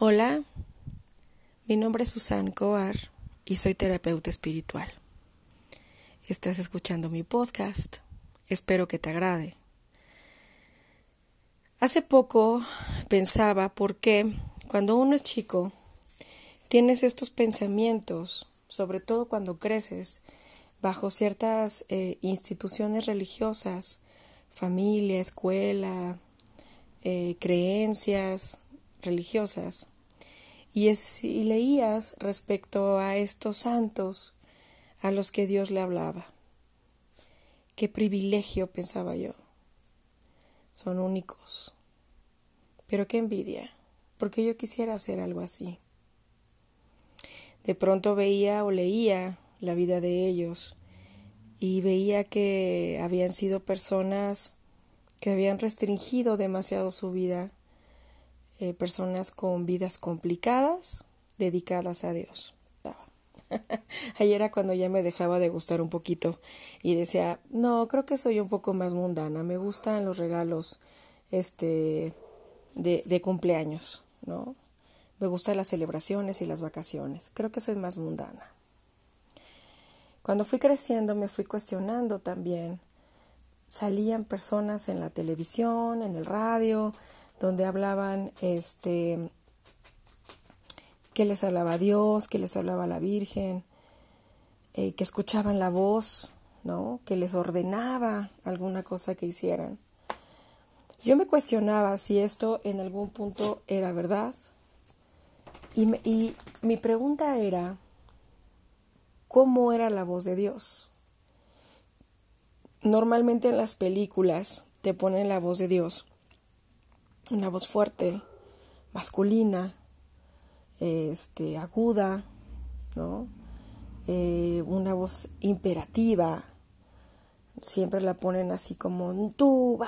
Hola, mi nombre es Susan Coar y soy terapeuta espiritual. Estás escuchando mi podcast, espero que te agrade. Hace poco pensaba por qué cuando uno es chico tienes estos pensamientos, sobre todo cuando creces bajo ciertas eh, instituciones religiosas, familia, escuela, eh, creencias, religiosas y, leías respecto a estos santos a los que Dios le hablaba. Qué privilegio, pensaba yo. Son únicos. Pero qué envidia, porque yo quisiera hacer algo así. De pronto veía o leía la vida de ellos y veía que habían sido personas que habían restringido demasiado su vida eh, personas con vidas complicadas dedicadas a Dios. Ayer era cuando ya me dejaba de gustar un poquito y decía, no, creo que soy un poco más mundana, me gustan los regalos este de, de cumpleaños, ¿no? Me gustan las celebraciones y las vacaciones, creo que soy más mundana. Cuando fui creciendo me fui cuestionando también. Salían personas en la televisión, en el radio, donde hablaban este que les hablaba Dios, que les hablaba la Virgen, eh, que escuchaban la voz, ¿no? que les ordenaba alguna cosa que hicieran. Yo me cuestionaba si esto en algún punto era verdad y, y mi pregunta era, ¿cómo era la voz de Dios? Normalmente en las películas te ponen la voz de Dios una voz fuerte, masculina, este, aguda, ¿no? Eh, una voz imperativa, siempre la ponen así como tú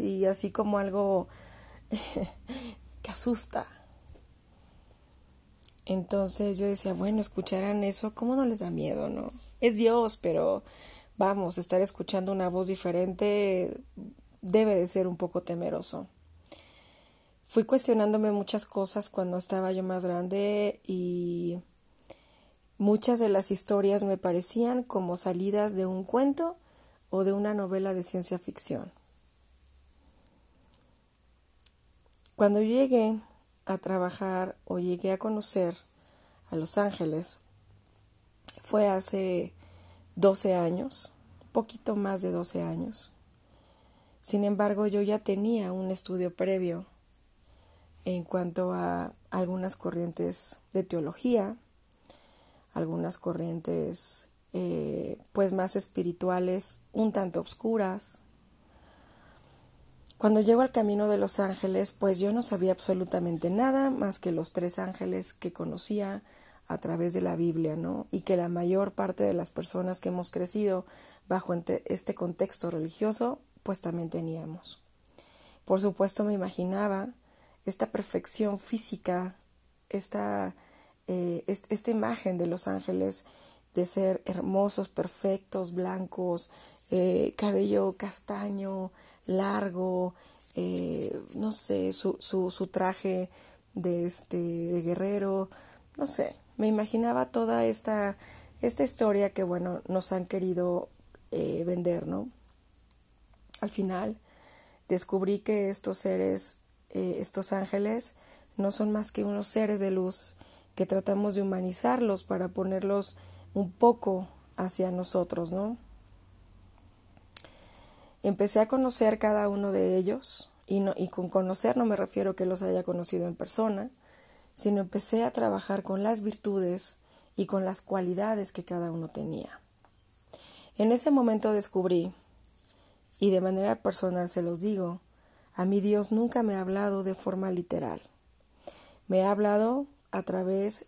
y así como algo que asusta. Entonces yo decía, bueno, escucharán eso, ¿cómo no les da miedo, no? Es Dios, pero vamos, estar escuchando una voz diferente debe de ser un poco temeroso fui cuestionándome muchas cosas cuando estaba yo más grande y muchas de las historias me parecían como salidas de un cuento o de una novela de ciencia ficción. Cuando llegué a trabajar o llegué a conocer a Los Ángeles, fue hace 12 años, poquito más de 12 años. Sin embargo, yo ya tenía un estudio previo en cuanto a algunas corrientes de teología, algunas corrientes eh, pues más espirituales, un tanto obscuras. Cuando llego al camino de los ángeles, pues yo no sabía absolutamente nada más que los tres ángeles que conocía a través de la Biblia, ¿no? Y que la mayor parte de las personas que hemos crecido bajo este contexto religioso, pues también teníamos. Por supuesto me imaginaba esta perfección física, esta, eh, esta imagen de los ángeles de ser hermosos, perfectos, blancos, eh, cabello castaño, largo, eh, no sé, su, su, su, traje de, este, de guerrero, no sé, me imaginaba toda esta, esta historia que, bueno, nos han querido vender, ¿no? Al final descubrí que estos seres eh, estos ángeles no son más que unos seres de luz que tratamos de humanizarlos para ponerlos un poco hacia nosotros, ¿no? Empecé a conocer cada uno de ellos y, y con conocer no me refiero que los haya conocido en persona, sino empecé a trabajar con las virtudes y con las cualidades que cada uno tenía. En ese momento descubrí, y de manera personal se los digo, a mí Dios nunca me ha hablado de forma literal. Me ha hablado a través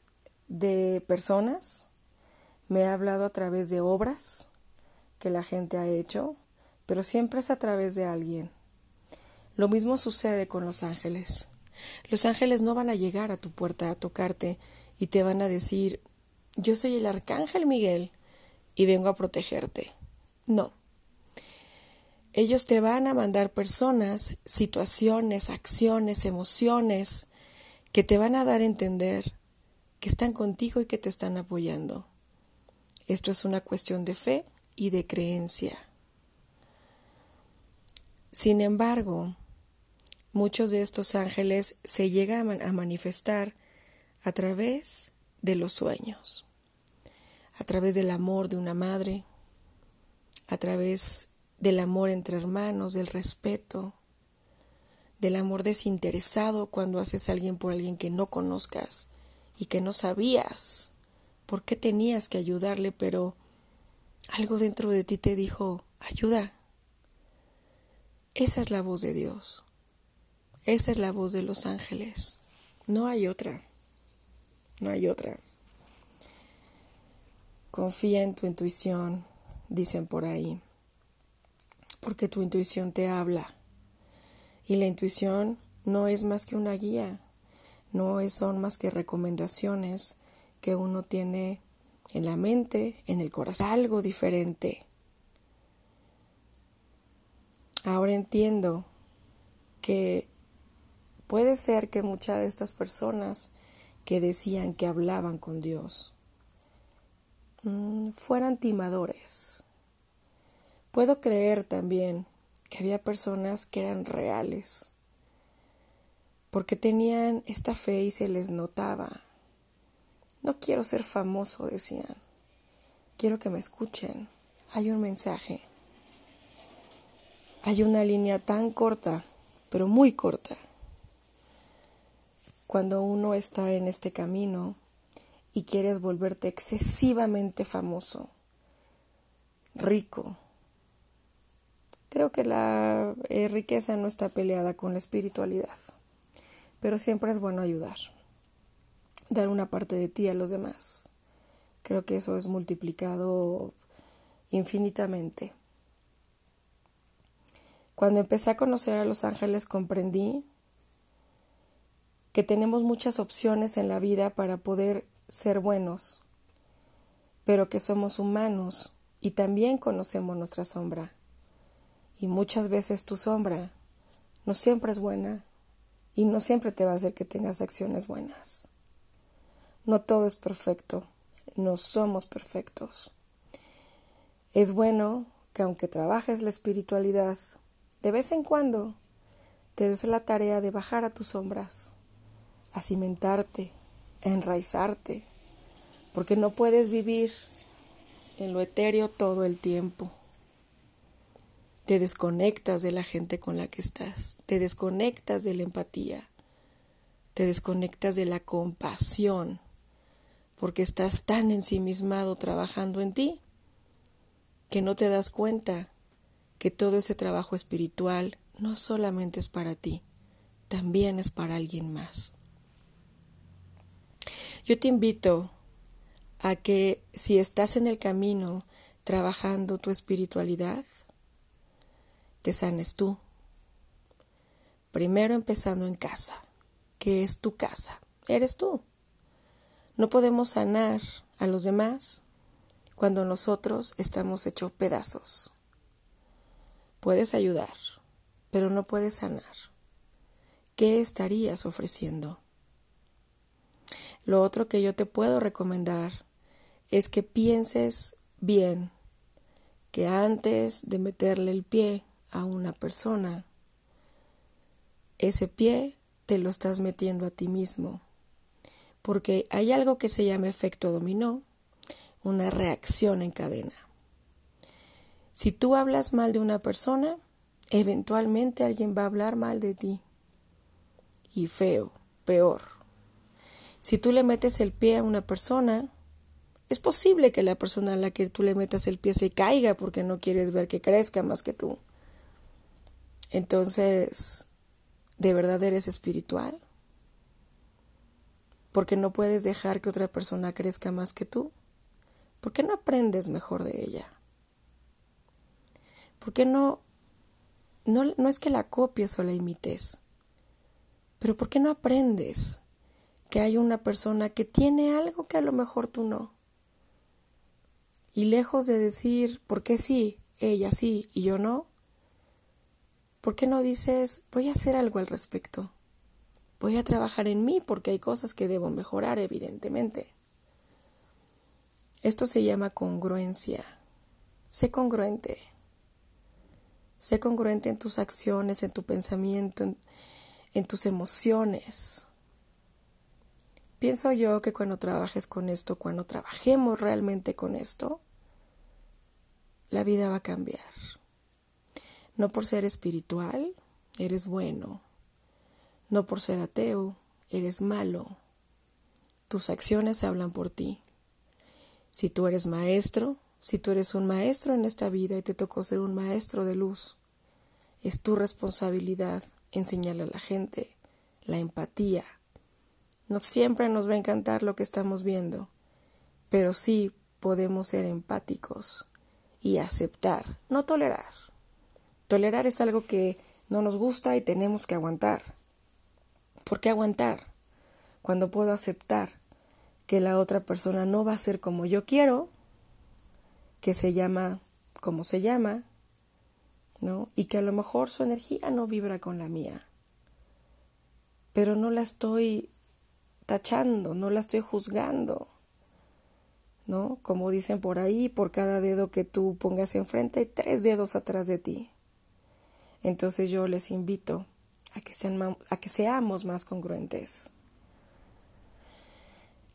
de personas, me ha hablado a través de obras que la gente ha hecho, pero siempre es a través de alguien. Lo mismo sucede con los ángeles. Los ángeles no van a llegar a tu puerta a tocarte y te van a decir yo soy el arcángel Miguel y vengo a protegerte. No. Ellos te van a mandar personas, situaciones, acciones, emociones que te van a dar a entender que están contigo y que te están apoyando. Esto es una cuestión de fe y de creencia. Sin embargo, muchos de estos ángeles se llegan a manifestar a través de los sueños, a través del amor de una madre, a través del amor entre hermanos, del respeto, del amor desinteresado cuando haces a alguien por alguien que no conozcas y que no sabías por qué tenías que ayudarle, pero algo dentro de ti te dijo, ayuda. Esa es la voz de Dios. Esa es la voz de los ángeles. No hay otra. No hay otra. Confía en tu intuición, dicen por ahí, porque tu intuición te habla. Y la intuición no es más que una guía, no son más que recomendaciones que uno tiene en la mente, en el corazón, algo diferente. Ahora entiendo que puede ser que muchas de estas personas que decían que hablaban con Dios mm, fueran timadores. Puedo creer también que había personas que eran reales, porque tenían esta fe y se les notaba. No quiero ser famoso, decían. Quiero que me escuchen. Hay un mensaje. Hay una línea tan corta, pero muy corta. Cuando uno está en este camino y quieres volverte excesivamente famoso, rico. Creo que la eh, riqueza no está peleada con la espiritualidad, pero siempre es bueno ayudar dar una parte de ti a los demás. Creo que eso es multiplicado infinitamente. Cuando empecé a conocer a los ángeles comprendí que tenemos muchas opciones en la vida para poder ser buenos, pero que somos humanos y también conocemos nuestra sombra. Y muchas veces tu sombra no siempre es buena y no siempre te va a hacer que tengas acciones buenas. No todo es perfecto, no somos perfectos. Es bueno que aunque trabajes la espiritualidad, de vez en cuando te des la tarea de bajar a tus sombras, a cimentarte, a enraizarte, porque no puedes vivir en lo etéreo todo el tiempo. Te desconectas de la gente con la que estás, te desconectas de la empatía, te desconectas de la compasión porque estás tan ensimismado trabajando en ti que no te das cuenta que todo ese trabajo espiritual no solamente es para ti, también es para alguien más. Yo te invito a que si estás en el camino trabajando tu espiritualidad, te sanes tú. Primero empezando en casa, que es tu casa, eres tú. No podemos sanar a los demás cuando nosotros estamos hechos pedazos. Puedes ayudar, pero no puedes sanar. ¿Qué estarías ofreciendo? Lo otro que yo te puedo recomendar es que pienses bien que antes de meterle el pie a una persona, ese pie te lo estás metiendo a ti mismo porque hay algo que se llama efecto dominó, una reacción en cadena. Si tú hablas mal de una persona, eventualmente alguien va a hablar mal de ti. Y feo, peor. Si tú le metes el pie a una persona, es posible que la persona a la que tú le metas el pie se caiga porque no quieres ver que crezca más que tú. Entonces, ¿de verdad eres espiritual? porque no puedes dejar que otra persona crezca más que tú? ¿Por qué no aprendes mejor de ella? ¿Por qué no, no, no es que la copies o la imites? Pero ¿por qué no aprendes que hay una persona que tiene algo que a lo mejor tú no? Y lejos de decir, ¿por qué sí? Ella sí y yo no. ¿Por qué no dices, voy a hacer algo al respecto? Voy a trabajar en mí porque hay cosas que debo mejorar, evidentemente. Esto se llama congruencia. Sé congruente. Sé congruente en tus acciones, en tu pensamiento, en, tus emociones. Pienso yo que cuando trabajes con esto, cuando trabajemos realmente con esto, la vida va a cambiar. No por ser espiritual, eres bueno. No por ser ateo, eres malo. Tus acciones hablan por ti. Si tú eres maestro, si tú eres un maestro en esta vida y te tocó ser un maestro de luz, es tu responsabilidad enseñarle a la gente la empatía. No siempre nos va a encantar lo que estamos viendo, pero sí podemos ser empáticos y aceptar, no tolerar. Tolerar es algo que no nos gusta y tenemos que aguantar. ¿Por qué aguantar? Cuando puedo aceptar que la otra persona no va a ser como yo quiero, que se llama como se llama, ¿no? Y que a lo mejor su energía no vibra con la mía. Pero no la estoy tachando, no la estoy juzgando. ¿no? Como dicen por ahí, por cada dedo que tú pongas enfrente hay tres dedos atrás de ti. Entonces yo les invito a que, sean, a que seamos más congruentes.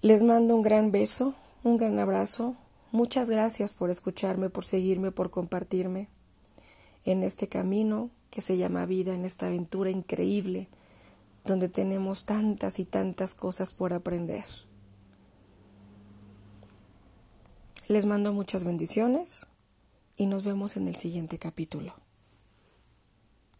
Les mando un gran beso, un gran abrazo. Muchas gracias por escucharme, por seguirme, por compartirme en este camino que se llama vida, en esta aventura increíble, donde tenemos tantas y tantas cosas por aprender. Les mando muchas bendiciones y nos vemos en el siguiente capítulo.